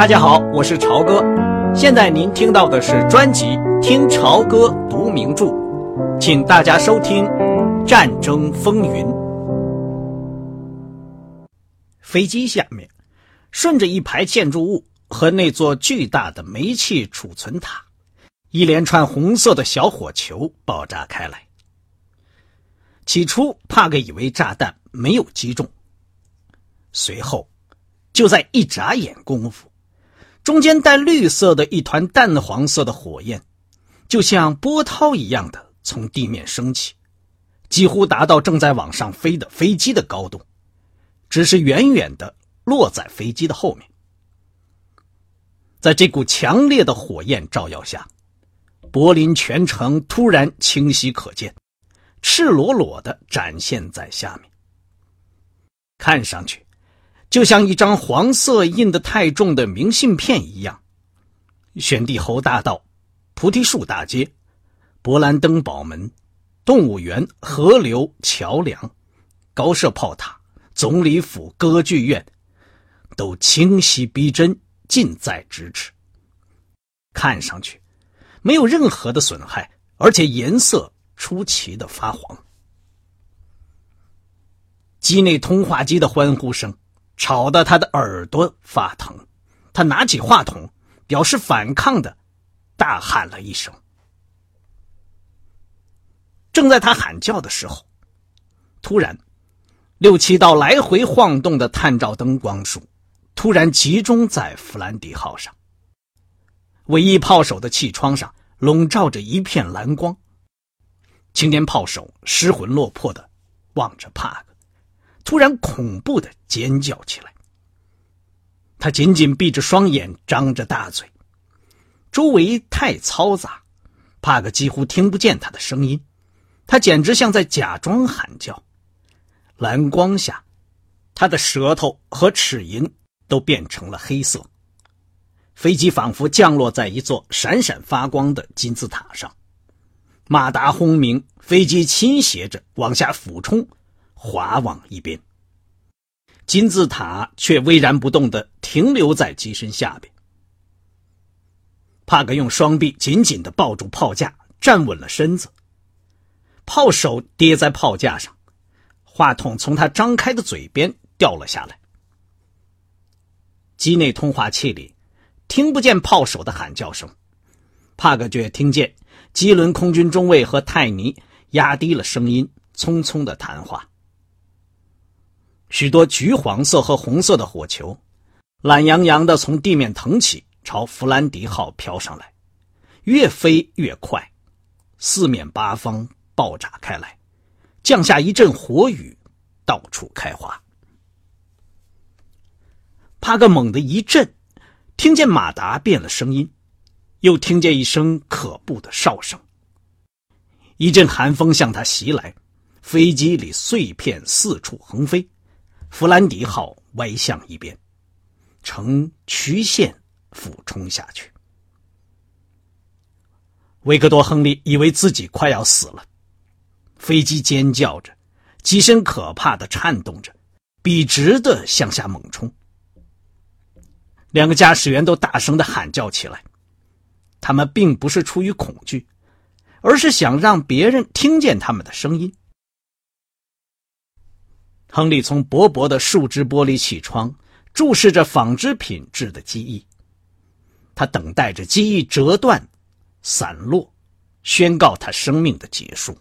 大家好，我是朝哥。现在您听到的是专辑《听朝歌读名著》，请大家收听《战争风云》。飞机下面，顺着一排建筑物和那座巨大的煤气储存塔，一连串红色的小火球爆炸开来。起初，帕格以为炸弹没有击中，随后，就在一眨眼功夫。中间带绿色的一团淡黄色的火焰，就像波涛一样的从地面升起，几乎达到正在往上飞的飞机的高度，只是远远的落在飞机的后面。在这股强烈的火焰照耀下，柏林全城突然清晰可见，赤裸裸的展现在下面，看上去。就像一张黄色印得太重的明信片一样，选帝侯大道、菩提树大街、勃兰登堡门、动物园、河流、桥梁、高射炮塔、总理府、歌剧院，都清晰逼真，近在咫尺。看上去没有任何的损害，而且颜色出奇的发黄。机内通话机的欢呼声。吵得他的耳朵发疼，他拿起话筒，表示反抗的，大喊了一声。正在他喊叫的时候，突然，六七道来回晃动的探照灯光束，突然集中在弗兰迪号上。尾翼炮手的气窗上笼罩着一片蓝光。青年炮手失魂落魄的望着帕克。突然，恐怖的尖叫起来。他紧紧闭着双眼，张着大嘴。周围太嘈杂，帕克几乎听不见他的声音。他简直像在假装喊叫。蓝光下，他的舌头和齿龈都变成了黑色。飞机仿佛降落在一座闪闪发光的金字塔上。马达轰鸣，飞机倾斜着往下俯冲。滑往一边，金字塔却巍然不动的停留在机身下边。帕格用双臂紧紧的抱住炮架，站稳了身子。炮手跌在炮架上，话筒从他张开的嘴边掉了下来。机内通话器里听不见炮手的喊叫声，帕格却听见基伦空军中尉和泰尼压低了声音，匆匆的谈话。许多橘黄色和红色的火球，懒洋洋的从地面腾起，朝弗兰迪号飘上来，越飞越快，四面八方爆炸开来，降下一阵火雨，到处开花。帕克猛地一震，听见马达变了声音，又听见一声可怖的哨声。一阵寒风向他袭来，飞机里碎片四处横飞。弗兰迪号歪向一边，呈曲线俯冲下去。维克多·亨利以为自己快要死了，飞机尖叫着，机身可怕的颤动着，笔直的向下猛冲。两个驾驶员都大声的喊叫起来，他们并不是出于恐惧，而是想让别人听见他们的声音。亨利从薄薄的树脂玻璃气窗注视着纺织品质的机翼，他等待着机翼折断、散落，宣告他生命的结束。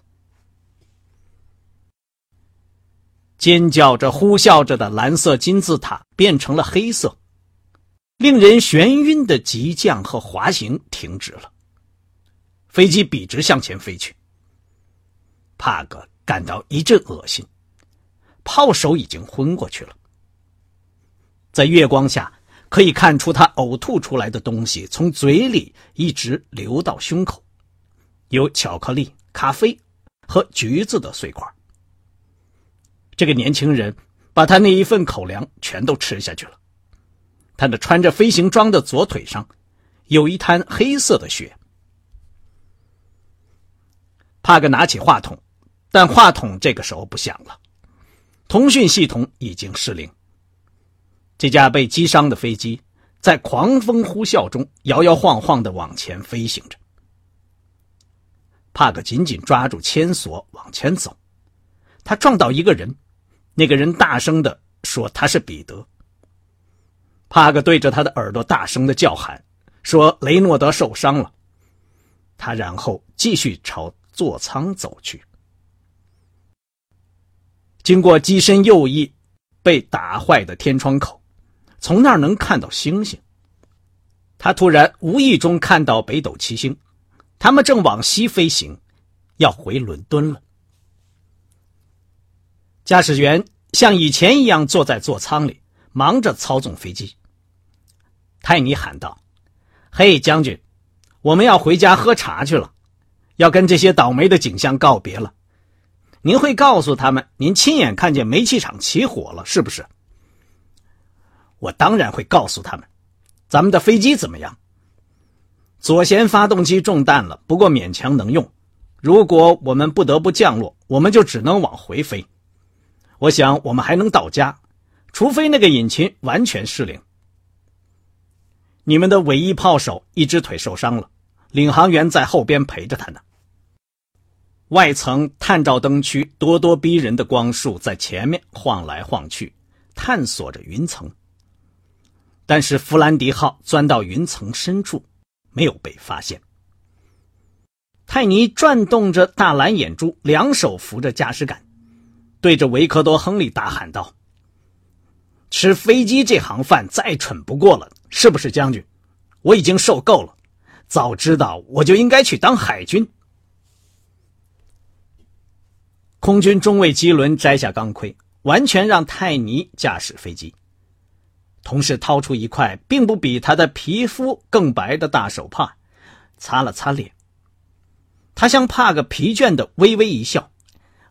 尖叫着、呼啸着的蓝色金字塔变成了黑色，令人眩晕的急降和滑行停止了，飞机笔直向前飞去。帕格感到一阵恶心。炮手已经昏过去了，在月光下可以看出他呕吐出来的东西从嘴里一直流到胸口，有巧克力、咖啡和橘子的碎块。这个年轻人把他那一份口粮全都吃下去了。他的穿着飞行装的左腿上有一滩黑色的血。帕格拿起话筒，但话筒这个时候不响了。通讯系统已经失灵。这架被击伤的飞机在狂风呼啸中摇摇晃晃的往前飞行着。帕克紧紧抓住牵索往前走，他撞到一个人，那个人大声的说他是彼得。帕克对着他的耳朵大声的叫喊，说雷诺德受伤了。他然后继续朝座舱走去。经过机身右翼被打坏的天窗口，从那儿能看到星星。他突然无意中看到北斗七星，他们正往西飞行，要回伦敦了。驾驶员像以前一样坐在座舱里，忙着操纵飞机。泰尼喊道：“嘿，将军，我们要回家喝茶去了，要跟这些倒霉的景象告别了。”您会告诉他们，您亲眼看见煤气厂起火了，是不是？我当然会告诉他们。咱们的飞机怎么样？左舷发动机中弹了，不过勉强能用。如果我们不得不降落，我们就只能往回飞。我想我们还能到家，除非那个引擎完全失灵。你们的尾翼炮手一只腿受伤了，领航员在后边陪着他呢。外层探照灯区咄咄逼人的光束在前面晃来晃去，探索着云层。但是弗兰迪号钻到云层深处，没有被发现。泰尼转动着大蓝眼珠，两手扶着驾驶杆，对着维克多·亨利大喊道：“吃飞机这行饭再蠢不过了，是不是，将军？我已经受够了，早知道我就应该去当海军。”空军中尉基伦摘下钢盔，完全让泰尼驾驶飞机，同时掏出一块并不比他的皮肤更白的大手帕，擦了擦脸。他向帕克疲倦的微微一笑，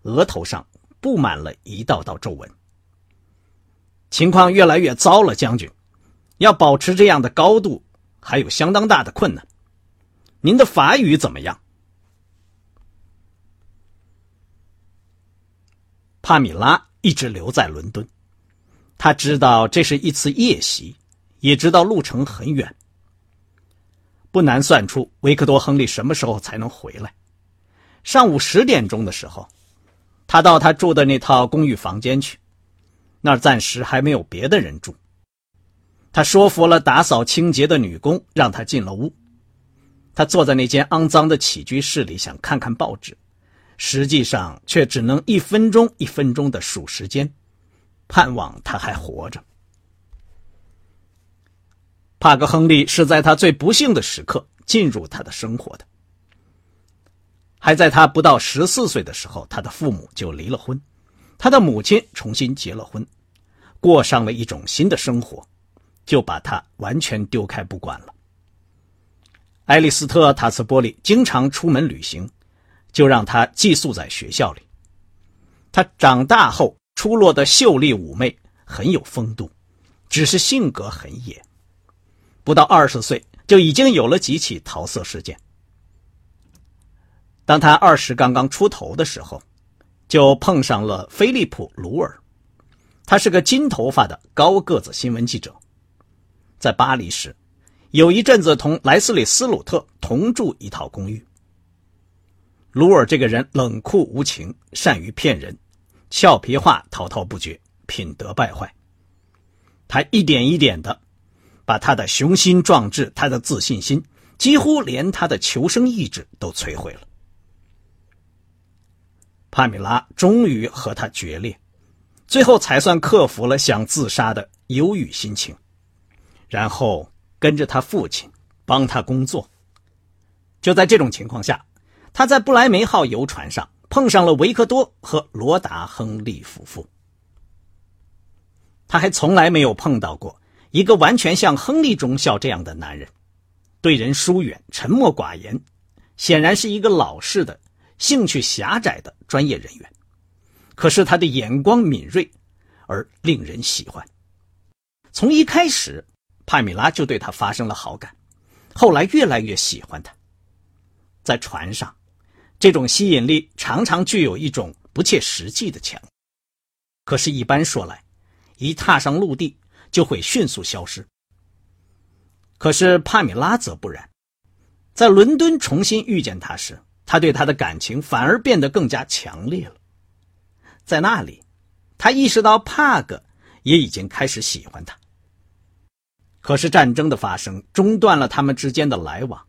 额头上布满了一道道皱纹。情况越来越糟了，将军，要保持这样的高度还有相当大的困难。您的法语怎么样？帕米拉一直留在伦敦，他知道这是一次夜袭，也知道路程很远。不难算出维克多·亨利什么时候才能回来。上午十点钟的时候，他到他住的那套公寓房间去，那儿暂时还没有别的人住。他说服了打扫清洁的女工，让他进了屋。他坐在那间肮脏的起居室里，想看看报纸。实际上却只能一分钟一分钟的数时间，盼望他还活着。帕格·亨利是在他最不幸的时刻进入他的生活的。还在他不到十四岁的时候，他的父母就离了婚，他的母亲重新结了婚，过上了一种新的生活，就把他完全丢开不管了。埃利斯特·塔斯波利经常出门旅行。就让他寄宿在学校里。他长大后出落的秀丽妩媚，很有风度，只是性格很野。不到二十岁就已经有了几起桃色事件。当他二十刚刚出头的时候，就碰上了菲利普·鲁尔。他是个金头发的高个子新闻记者，在巴黎时，有一阵子同莱斯里斯鲁特同住一套公寓。鲁尔这个人冷酷无情，善于骗人，俏皮话滔滔不绝，品德败坏。他一点一点的把他的雄心壮志、他的自信心，几乎连他的求生意志都摧毁了。帕米拉终于和他决裂，最后才算克服了想自杀的忧郁心情，然后跟着他父亲帮他工作。就在这种情况下。他在不莱梅号游船上碰上了维克多和罗达·亨利夫妇。他还从来没有碰到过一个完全像亨利中校这样的男人，对人疏远、沉默寡言，显然是一个老实的、兴趣狭窄的专业人员。可是他的眼光敏锐，而令人喜欢。从一开始，帕米拉就对他发生了好感，后来越来越喜欢他。在船上。这种吸引力常常具有一种不切实际的强，可是，一般说来，一踏上陆地就会迅速消失。可是帕米拉则不然，在伦敦重新遇见他时，他对他的感情反而变得更加强烈了。在那里，他意识到帕格也已经开始喜欢他。可是战争的发生中断了他们之间的来往。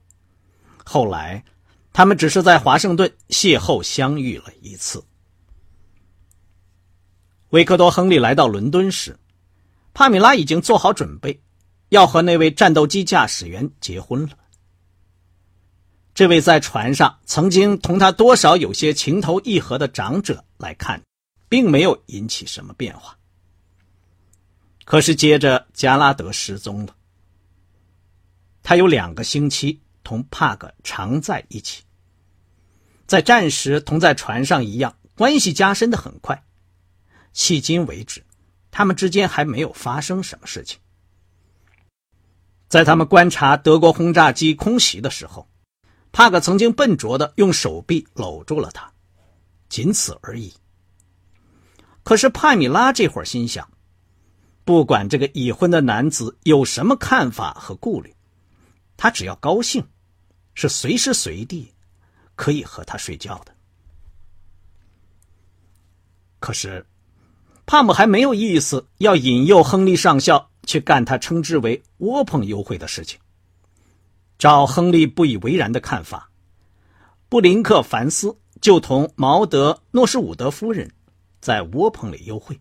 后来，他们只是在华盛顿邂逅相遇了一次。维克多·亨利来到伦敦时，帕米拉已经做好准备。要和那位战斗机驾驶员结婚了。这位在船上曾经同他多少有些情投意合的长者来看，并没有引起什么变化。可是接着加拉德失踪了。他有两个星期同帕格常在一起，在战时同在船上一样，关系加深的很快。迄今为止，他们之间还没有发生什么事情。在他们观察德国轰炸机空袭的时候，帕克曾经笨拙的用手臂搂住了他，仅此而已。可是帕米拉这会儿心想，不管这个已婚的男子有什么看法和顾虑，他只要高兴，是随时随地可以和他睡觉的。可是，帕姆还没有意思要引诱亨利上校。去干他称之为“窝棚幽会”的事情。照亨利不以为然的看法，布林克凡斯就同毛德诺什伍德夫人在窝棚里幽会。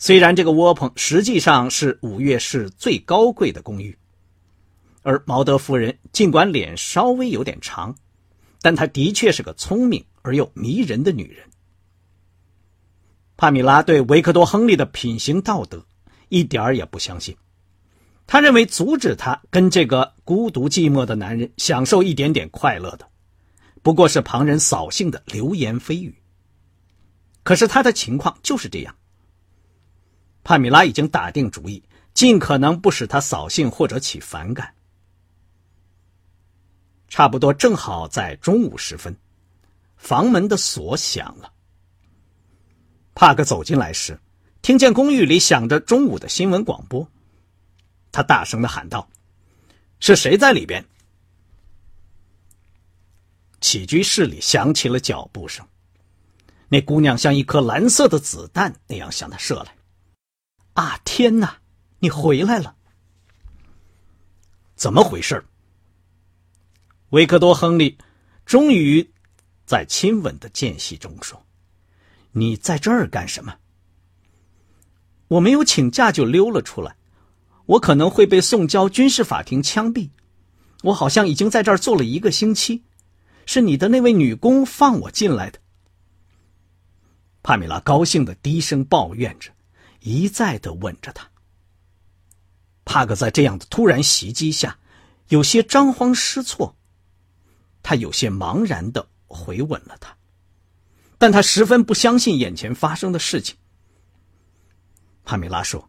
虽然这个窝棚实际上是五月市最高贵的公寓，而毛德夫人尽管脸稍微有点长，但她的确是个聪明而又迷人的女人。帕米拉对维克多·亨利的品行道德。一点儿也不相信，他认为阻止他跟这个孤独寂寞的男人享受一点点快乐的，不过是旁人扫兴的流言蜚语。可是他的情况就是这样。帕米拉已经打定主意，尽可能不使他扫兴或者起反感。差不多正好在中午时分，房门的锁响了。帕克走进来时。听见公寓里响着中午的新闻广播，他大声的喊道：“是谁在里边？”起居室里响起了脚步声，那姑娘像一颗蓝色的子弹那样向他射来。啊，天哪！你回来了！怎么回事？维克多·亨利终于在亲吻的间隙中说：“你在这儿干什么？”我没有请假就溜了出来，我可能会被送交军事法庭枪毙。我好像已经在这儿坐了一个星期，是你的那位女工放我进来的。帕米拉高兴的低声抱怨着，一再的吻着他。帕克在这样的突然袭击下，有些张慌失措，他有些茫然的回吻了他，但他十分不相信眼前发生的事情。帕米拉说：“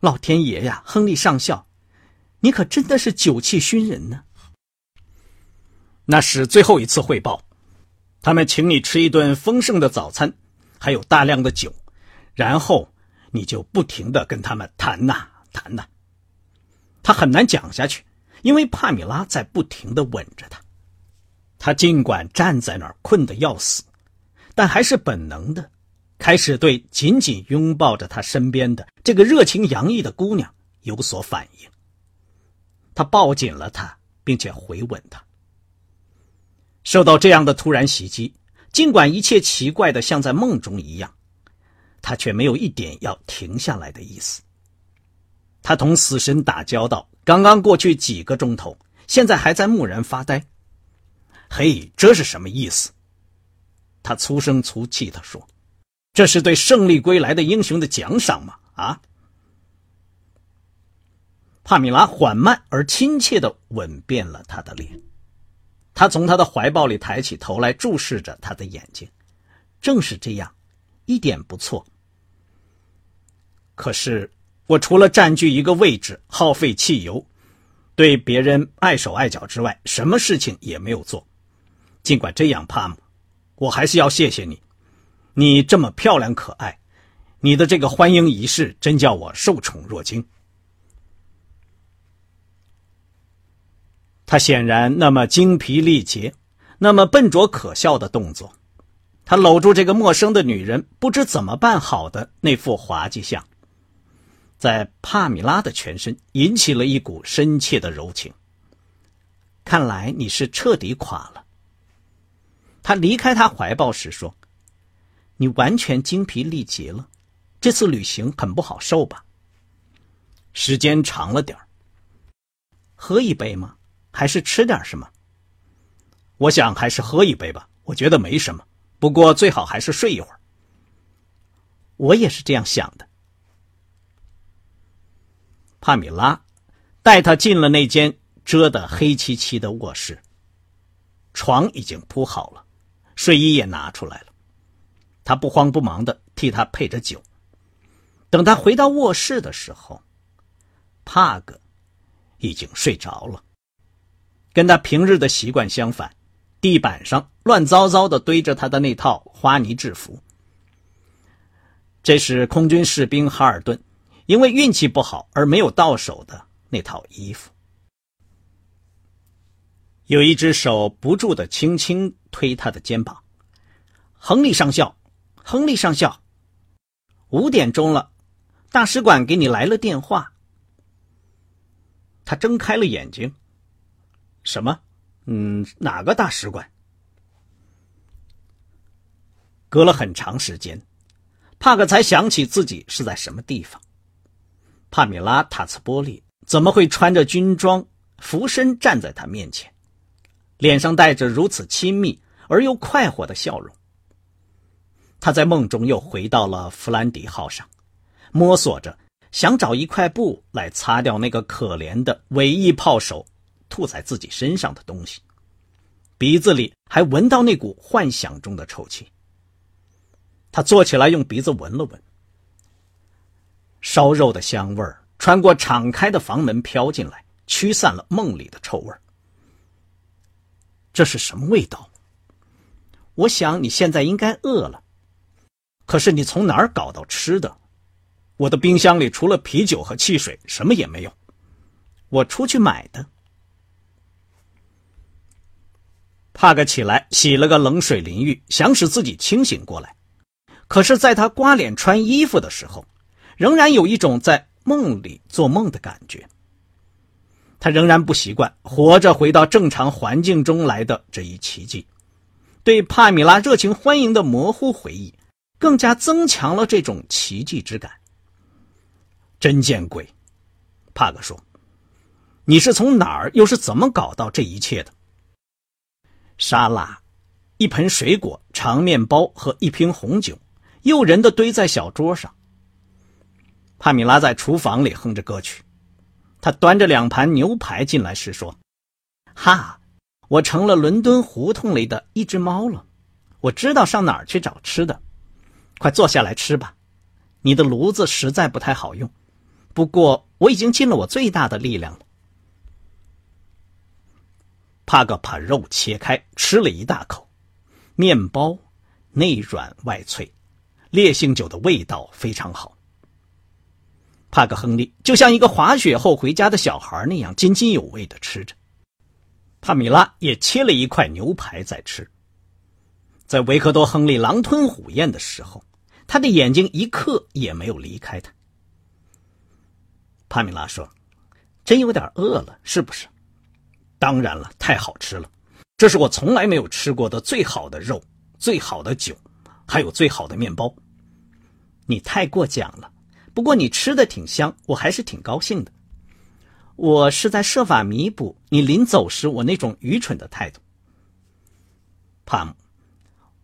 老天爷呀，亨利上校，你可真的是酒气熏人呢。”那是最后一次汇报，他们请你吃一顿丰盛的早餐，还有大量的酒，然后你就不停的跟他们谈呐谈呐。他很难讲下去，因为帕米拉在不停的吻着他。他尽管站在那儿困得要死，但还是本能的。开始对紧紧拥抱着他身边的这个热情洋溢的姑娘有所反应。他抱紧了她，并且回吻她。受到这样的突然袭击，尽管一切奇怪的像在梦中一样，他却没有一点要停下来的意思。他同死神打交道，刚刚过去几个钟头，现在还在木然发呆。嘿，这是什么意思？他粗声粗气地说。这是对胜利归来的英雄的奖赏吗？啊！帕米拉缓慢而亲切的吻遍了他的脸，他从他的怀抱里抬起头来注视着他的眼睛。正是这样，一点不错。可是我除了占据一个位置、耗费汽油、对别人碍手碍脚之外，什么事情也没有做。尽管这样，帕姆，我还是要谢谢你。你这么漂亮可爱，你的这个欢迎仪式真叫我受宠若惊。他显然那么精疲力竭，那么笨拙可笑的动作，他搂住这个陌生的女人，不知怎么办好的那副滑稽相，在帕米拉的全身引起了一股深切的柔情。看来你是彻底垮了。他离开他怀抱时说：“你完全精疲力竭了，这次旅行很不好受吧？时间长了点喝一杯吗？还是吃点什么？我想还是喝一杯吧。我觉得没什么，不过最好还是睡一会儿。我也是这样想的。”帕米拉带他进了那间。遮得黑漆漆的卧室，床已经铺好了，睡衣也拿出来了。他不慌不忙的替他配着酒。等他回到卧室的时候，帕格已经睡着了。跟他平日的习惯相反，地板上乱糟糟的堆着他的那套花呢制服。这是空军士兵哈尔顿因为运气不好而没有到手的那套衣服。有一只手不住的轻轻推他的肩膀，亨利上校，亨利上校，五点钟了，大使馆给你来了电话。他睁开了眼睛，什么？嗯，哪个大使馆？隔了很长时间，帕克才想起自己是在什么地方。帕米拉·塔茨波利怎么会穿着军装，俯身站在他面前？脸上带着如此亲密而又快活的笑容。他在梦中又回到了弗兰迪号上，摸索着想找一块布来擦掉那个可怜的尾翼炮手吐在自己身上的东西，鼻子里还闻到那股幻想中的臭气。他坐起来，用鼻子闻了闻，烧肉的香味儿穿过敞开的房门飘进来，驱散了梦里的臭味儿。这是什么味道？我想你现在应该饿了。可是你从哪儿搞到吃的？我的冰箱里除了啤酒和汽水，什么也没有。我出去买的。帕克起来洗了个冷水淋浴，想使自己清醒过来。可是，在他刮脸穿衣服的时候，仍然有一种在梦里做梦的感觉。他仍然不习惯活着回到正常环境中来的这一奇迹，对帕米拉热情欢迎的模糊回忆，更加增强了这种奇迹之感。真见鬼，帕克说：“你是从哪儿，又是怎么搞到这一切的？”沙拉、一盆水果、长面包和一瓶红酒，诱人的堆在小桌上。帕米拉在厨房里哼着歌曲。他端着两盘牛排进来时说：“哈，我成了伦敦胡同里的一只猫了。我知道上哪儿去找吃的。快坐下来吃吧。你的炉子实在不太好用，不过我已经尽了我最大的力量了。”帕格把肉切开，吃了一大口。面包内软外脆，烈性酒的味道非常好。帕克·亨利就像一个滑雪后回家的小孩那样津津有味的吃着。帕米拉也切了一块牛排在吃。在维克多·亨利狼吞虎咽的时候，他的眼睛一刻也没有离开他。帕米拉说：“真有点饿了，是不是？”“当然了，太好吃了，这是我从来没有吃过的最好的肉、最好的酒，还有最好的面包。”“你太过奖了。”不过你吃的挺香，我还是挺高兴的。我是在设法弥补你临走时我那种愚蠢的态度。帕姆，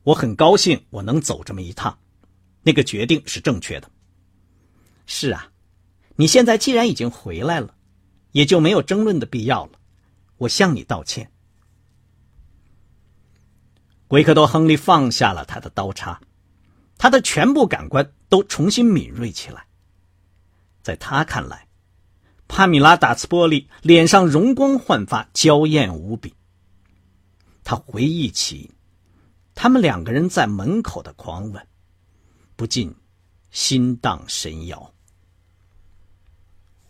我很高兴我能走这么一趟，那个决定是正确的。是啊，你现在既然已经回来了，也就没有争论的必要了。我向你道歉。维克多·亨利放下了他的刀叉，他的全部感官都重新敏锐起来。在他看来，帕米拉·达茨波利脸上容光焕发，娇艳无比。他回忆起他们两个人在门口的狂吻，不禁心荡神摇。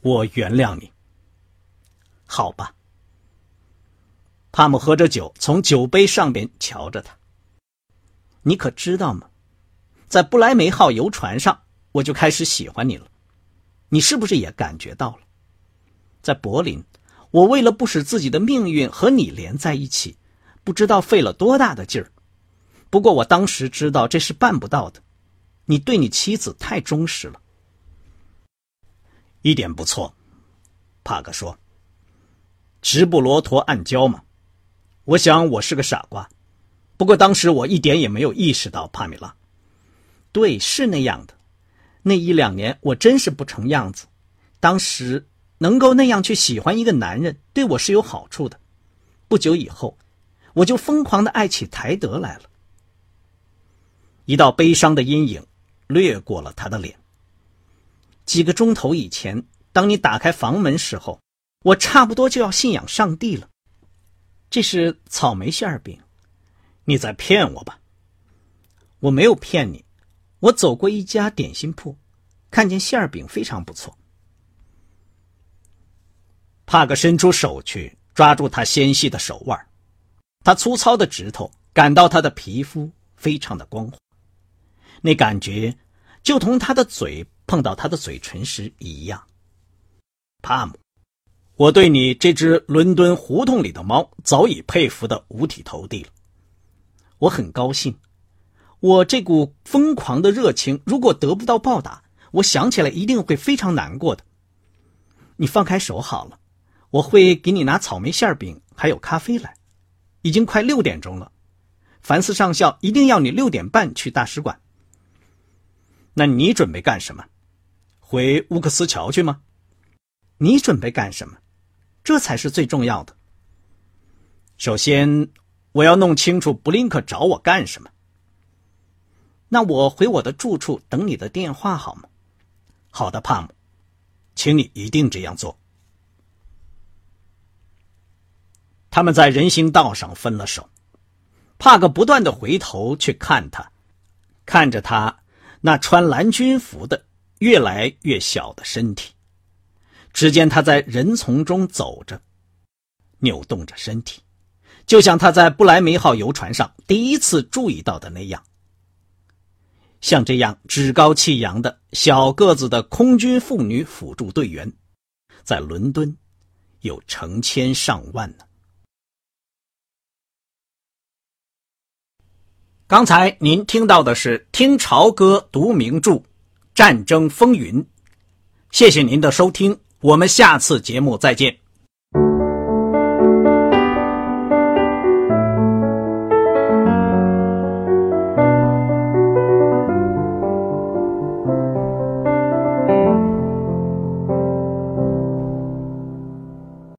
我原谅你，好吧。帕姆喝着酒，从酒杯上边瞧着他。你可知道吗？在不莱梅号游船上，我就开始喜欢你了。你是不是也感觉到了？在柏林，我为了不使自己的命运和你连在一起，不知道费了多大的劲儿。不过我当时知道这是办不到的。你对你妻子太忠实了。一点不错，帕克说。直布罗陀暗礁嘛，我想我是个傻瓜。不过当时我一点也没有意识到帕米拉。对，是那样的。那一两年我真是不成样子。当时能够那样去喜欢一个男人，对我是有好处的。不久以后，我就疯狂的爱起台德来了。一道悲伤的阴影掠过了他的脸。几个钟头以前，当你打开房门时候，我差不多就要信仰上帝了。这是草莓馅饼，你在骗我吧？我没有骗你。我走过一家点心铺，看见馅饼非常不错。帕克伸出手去抓住他纤细的手腕，他粗糙的指头感到他的皮肤非常的光滑，那感觉就同他的嘴碰到他的嘴唇时一样。帕姆，我对你这只伦敦胡同里的猫早已佩服的五体投地了，我很高兴。我这股疯狂的热情，如果得不到报答，我想起来一定会非常难过的。你放开手好了，我会给你拿草莓馅饼还有咖啡来。已经快六点钟了，凡斯上校一定要你六点半去大使馆。那你准备干什么？回乌克斯桥去吗？你准备干什么？这才是最重要的。首先，我要弄清楚布林克找我干什么。那我回我的住处等你的电话好吗？好的，帕姆，请你一定这样做。他们在人行道上分了手，帕克不断的回头去看他，看着他那穿蓝军服的越来越小的身体。只见他在人丛中走着，扭动着身体，就像他在不莱梅号游船上第一次注意到的那样。像这样趾高气扬的小个子的空军妇女辅助队员，在伦敦有成千上万呢。刚才您听到的是《听潮歌读名著：战争风云》，谢谢您的收听，我们下次节目再见。